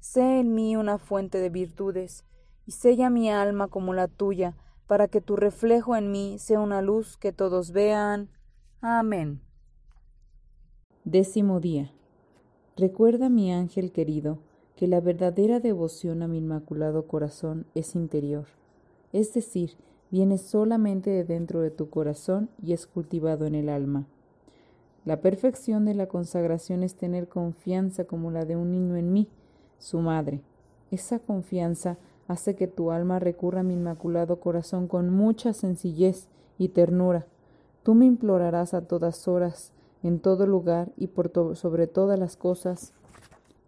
Sé en mí una fuente de virtudes, y sella mi alma como la tuya, para que tu reflejo en mí sea una luz que todos vean. Amén. Décimo día. Recuerda, mi ángel querido, que la verdadera devoción a mi Inmaculado Corazón es interior, es decir, viene solamente de dentro de tu corazón y es cultivado en el alma. La perfección de la consagración es tener confianza como la de un niño en mí, su madre. Esa confianza hace que tu alma recurra a mi Inmaculado Corazón con mucha sencillez y ternura. Tú me implorarás a todas horas, en todo lugar y por sobre todas las cosas,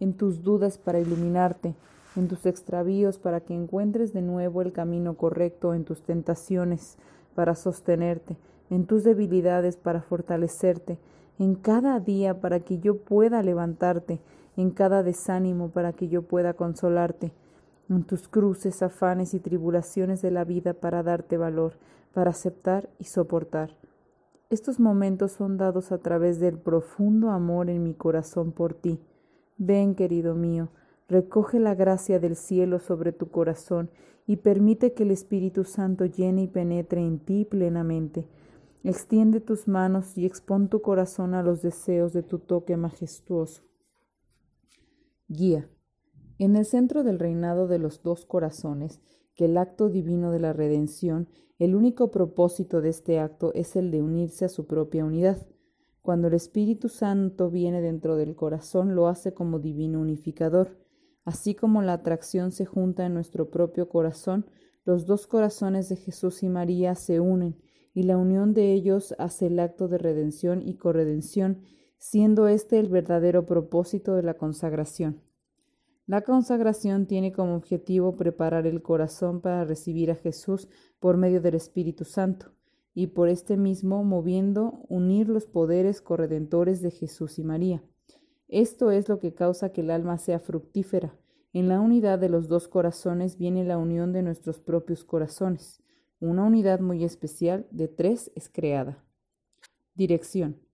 en tus dudas para iluminarte, en tus extravíos para que encuentres de nuevo el camino correcto, en tus tentaciones para sostenerte, en tus debilidades para fortalecerte, en cada día para que yo pueda levantarte, en cada desánimo para que yo pueda consolarte, en tus cruces, afanes y tribulaciones de la vida para darte valor, para aceptar y soportar. Estos momentos son dados a través del profundo amor en mi corazón por ti, Ven, querido mío, recoge la gracia del cielo sobre tu corazón y permite que el Espíritu Santo llene y penetre en ti plenamente. Extiende tus manos y expón tu corazón a los deseos de tu toque majestuoso. Guía. En el centro del reinado de los dos corazones, que el acto divino de la redención, el único propósito de este acto es el de unirse a su propia unidad. Cuando el Espíritu Santo viene dentro del corazón, lo hace como divino unificador. Así como la atracción se junta en nuestro propio corazón, los dos corazones de Jesús y María se unen, y la unión de ellos hace el acto de redención y corredención, siendo este el verdadero propósito de la consagración. La consagración tiene como objetivo preparar el corazón para recibir a Jesús por medio del Espíritu Santo y por este mismo moviendo unir los poderes corredentores de Jesús y María. Esto es lo que causa que el alma sea fructífera. En la unidad de los dos corazones viene la unión de nuestros propios corazones. Una unidad muy especial de tres es creada. Dirección.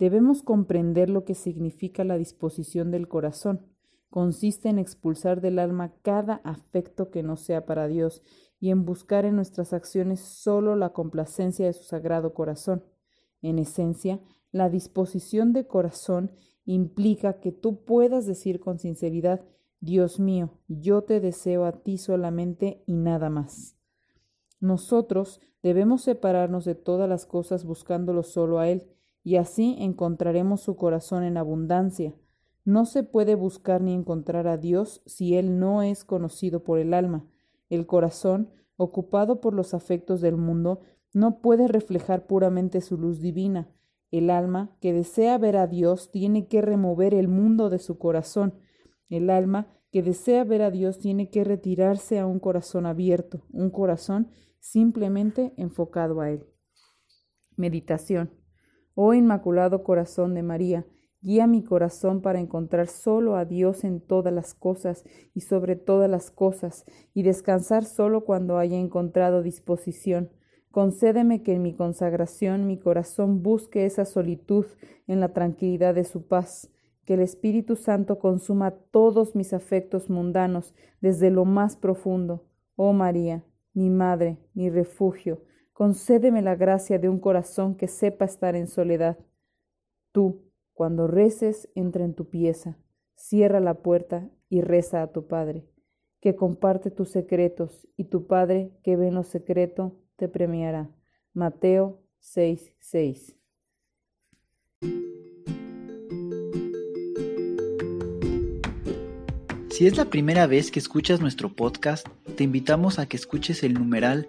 Debemos comprender lo que significa la disposición del corazón. Consiste en expulsar del alma cada afecto que no sea para Dios y en buscar en nuestras acciones solo la complacencia de su sagrado corazón. En esencia, la disposición de corazón implica que tú puedas decir con sinceridad, Dios mío, yo te deseo a ti solamente y nada más. Nosotros debemos separarnos de todas las cosas buscándolo solo a Él, y así encontraremos su corazón en abundancia. No se puede buscar ni encontrar a Dios si Él no es conocido por el alma, el corazón, ocupado por los afectos del mundo, no puede reflejar puramente su luz divina. El alma, que desea ver a Dios, tiene que remover el mundo de su corazón. El alma, que desea ver a Dios, tiene que retirarse a un corazón abierto, un corazón simplemente enfocado a Él. Meditación. Oh Inmaculado Corazón de María, Guía mi corazón para encontrar solo a Dios en todas las cosas y sobre todas las cosas, y descansar solo cuando haya encontrado disposición. Concédeme que en mi consagración mi corazón busque esa solitud en la tranquilidad de su paz, que el Espíritu Santo consuma todos mis afectos mundanos desde lo más profundo. Oh María, mi madre, mi refugio, concédeme la gracia de un corazón que sepa estar en soledad. Tú, cuando reces, entra en tu pieza, cierra la puerta y reza a tu Padre, que comparte tus secretos, y tu Padre, que ve en lo secreto, te premiará. Mateo 6:6 Si es la primera vez que escuchas nuestro podcast, te invitamos a que escuches el numeral